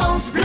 France Bleu.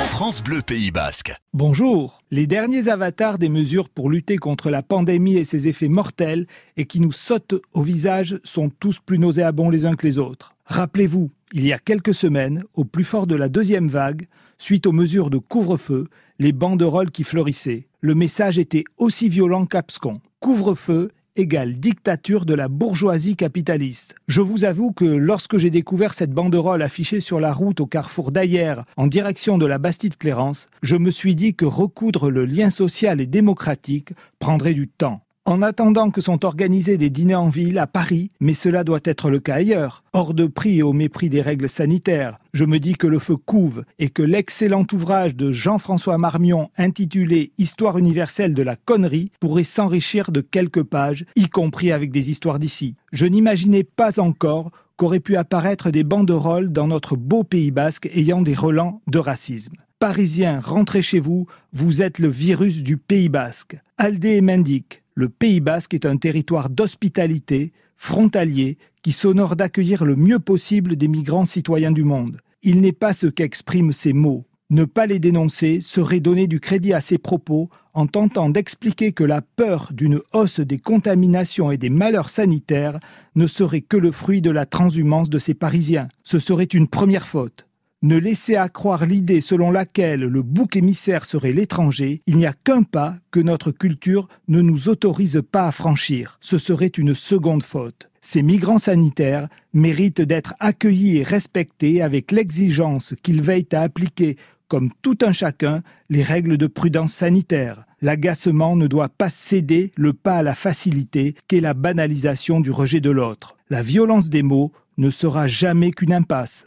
France Bleu Pays Basque. Bonjour. Les derniers avatars des mesures pour lutter contre la pandémie et ses effets mortels et qui nous sautent au visage sont tous plus nauséabonds les uns que les autres. Rappelez-vous, il y a quelques semaines, au plus fort de la deuxième vague, suite aux mesures de couvre-feu, les banderoles qui fleurissaient. Le message était aussi violent qu'abscon. Couvre-feu égale dictature de la bourgeoisie capitaliste. Je vous avoue que lorsque j'ai découvert cette banderole affichée sur la route au carrefour d'Ayer en direction de la Bastide-Clérance, je me suis dit que recoudre le lien social et démocratique prendrait du temps. En attendant que sont organisés des dîners en ville à Paris, mais cela doit être le cas ailleurs, hors de prix et au mépris des règles sanitaires, je me dis que le feu couve et que l'excellent ouvrage de Jean-François Marmion intitulé Histoire universelle de la connerie pourrait s'enrichir de quelques pages, y compris avec des histoires d'ici. Je n'imaginais pas encore qu'auraient pu apparaître des banderoles dans notre beau Pays basque ayant des relents de racisme. Parisiens, rentrez chez vous, vous êtes le virus du Pays basque. Aldé et Mendic, le Pays basque est un territoire d'hospitalité, frontalier, qui s'honore d'accueillir le mieux possible des migrants citoyens du monde. Il n'est pas ce qu'expriment ces mots. Ne pas les dénoncer serait donner du crédit à ces propos en tentant d'expliquer que la peur d'une hausse des contaminations et des malheurs sanitaires ne serait que le fruit de la transhumance de ces Parisiens. Ce serait une première faute ne laisser accroire l'idée selon laquelle le bouc émissaire serait l'étranger, il n'y a qu'un pas que notre culture ne nous autorise pas à franchir. Ce serait une seconde faute. Ces migrants sanitaires méritent d'être accueillis et respectés avec l'exigence qu'ils veillent à appliquer comme tout un chacun, les règles de prudence sanitaire. L'agacement ne doit pas céder le pas à la facilité qu'est la banalisation du rejet de l'autre. La violence des mots ne sera jamais qu'une impasse.